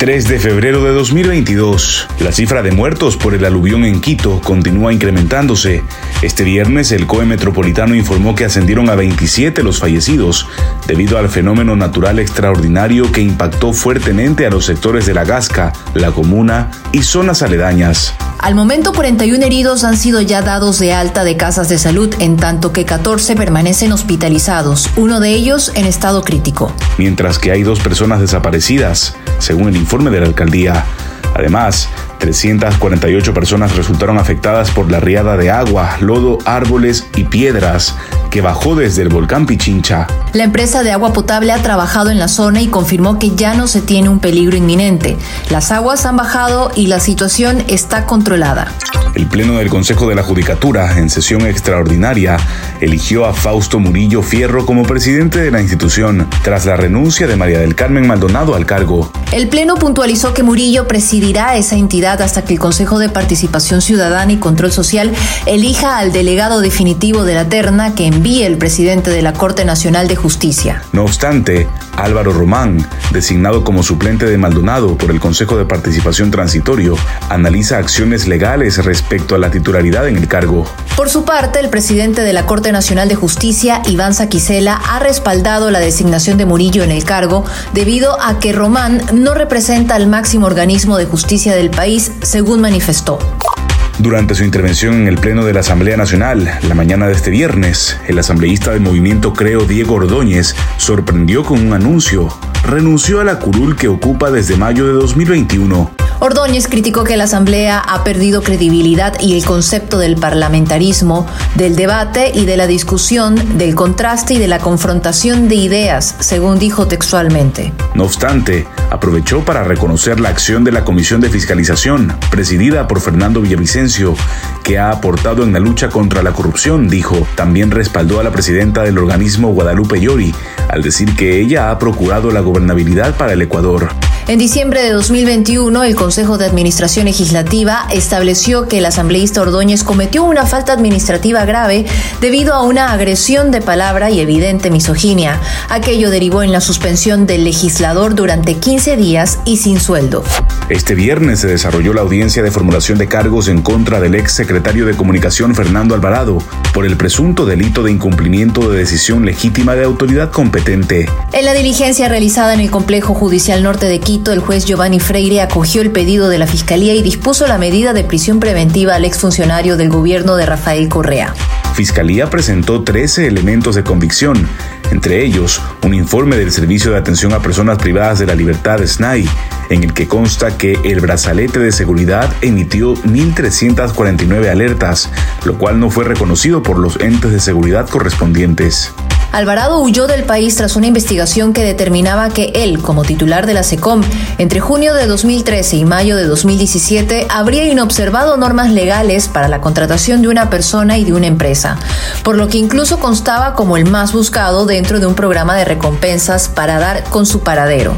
3 de febrero de 2022. La cifra de muertos por el aluvión en Quito continúa incrementándose. Este viernes el COE Metropolitano informó que ascendieron a 27 los fallecidos debido al fenómeno natural extraordinario que impactó fuertemente a los sectores de La Gasca, La Comuna y zonas aledañas. Al momento 41 heridos han sido ya dados de alta de casas de salud, en tanto que 14 permanecen hospitalizados, uno de ellos en estado crítico. Mientras que hay dos personas desaparecidas, según el informe de la alcaldía. Además, 348 personas resultaron afectadas por la riada de agua, lodo, árboles y piedras que bajó desde el volcán Pichincha. La empresa de agua potable ha trabajado en la zona y confirmó que ya no se tiene un peligro inminente. Las aguas han bajado y la situación está controlada. El Pleno del Consejo de la Judicatura, en sesión extraordinaria, eligió a Fausto Murillo Fierro como presidente de la institución, tras la renuncia de María del Carmen Maldonado al cargo. El Pleno puntualizó que Murillo presidirá esa entidad hasta que el Consejo de Participación Ciudadana y Control Social elija al delegado definitivo de la terna que envíe el presidente de la Corte Nacional de Justicia. No obstante, Álvaro Román, designado como suplente de Maldonado por el Consejo de Participación Transitorio, analiza acciones legales respecto a la titularidad en el cargo. Por su parte, el presidente de la Corte Nacional de Justicia, Iván Saquicela, ha respaldado la designación de Murillo en el cargo debido a que Román no representa al máximo organismo de justicia del país, según manifestó. Durante su intervención en el Pleno de la Asamblea Nacional, la mañana de este viernes, el asambleísta del movimiento Creo Diego Ordóñez sorprendió con un anuncio. Renunció a la curul que ocupa desde mayo de 2021 Ordóñez criticó que la Asamblea ha perdido credibilidad y el concepto del parlamentarismo, del debate y de la discusión, del contraste y de la confrontación de ideas, según dijo textualmente. No obstante, aprovechó para reconocer la acción de la Comisión de Fiscalización, presidida por Fernando Villavicencio, que ha aportado en la lucha contra la corrupción, dijo. También respaldó a la presidenta del organismo Guadalupe Llori, al decir que ella ha procurado la gobernabilidad para el Ecuador. En diciembre de 2021, el Consejo de Administración Legislativa estableció que el asambleísta Ordóñez cometió una falta administrativa grave debido a una agresión de palabra y evidente misoginia. Aquello derivó en la suspensión del legislador durante 15 días y sin sueldo. Este viernes se desarrolló la audiencia de formulación de cargos en contra del ex secretario de Comunicación Fernando Alvarado por el presunto delito de incumplimiento de decisión legítima de autoridad competente. En la diligencia realizada en el Complejo Judicial Norte de Quito, el juez Giovanni Freire acogió el pedido de la Fiscalía y dispuso la medida de prisión preventiva al exfuncionario del gobierno de Rafael Correa. Fiscalía presentó 13 elementos de convicción, entre ellos un informe del Servicio de Atención a Personas Privadas de la Libertad SNAI, en el que consta que el brazalete de seguridad emitió 1.349 alertas, lo cual no fue reconocido por los entes de seguridad correspondientes. Alvarado huyó del país tras una investigación que determinaba que él, como titular de la SECOM, entre junio de 2013 y mayo de 2017, habría inobservado normas legales para la contratación de una persona y de una empresa, por lo que incluso constaba como el más buscado dentro de un programa de recompensas para dar con su paradero.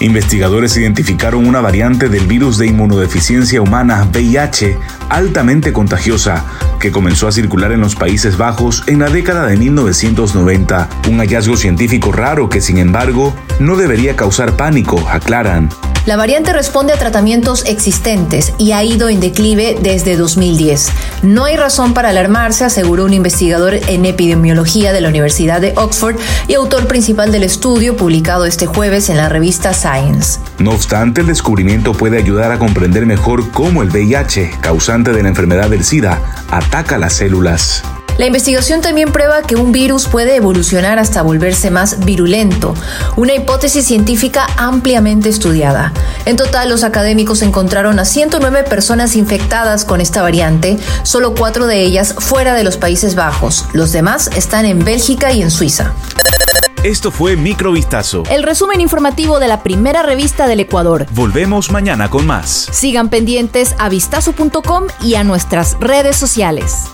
Investigadores identificaron una variante del virus de inmunodeficiencia humana VIH altamente contagiosa que comenzó a circular en los Países Bajos en la década de 1990, un hallazgo científico raro que sin embargo no debería causar pánico, aclaran. La variante responde a tratamientos existentes y ha ido en declive desde 2010. No hay razón para alarmarse, aseguró un investigador en epidemiología de la Universidad de Oxford y autor principal del estudio publicado este jueves en la revista Science. No obstante, el descubrimiento puede ayudar a comprender mejor cómo el VIH, causante de la enfermedad del SIDA, ataca las células. La investigación también prueba que un virus puede evolucionar hasta volverse más virulento, una hipótesis científica ampliamente estudiada. En total, los académicos encontraron a 109 personas infectadas con esta variante, solo cuatro de ellas fuera de los Países Bajos. Los demás están en Bélgica y en Suiza. Esto fue Microvistazo. El resumen informativo de la primera revista del Ecuador. Volvemos mañana con más. Sigan pendientes a vistazo.com y a nuestras redes sociales.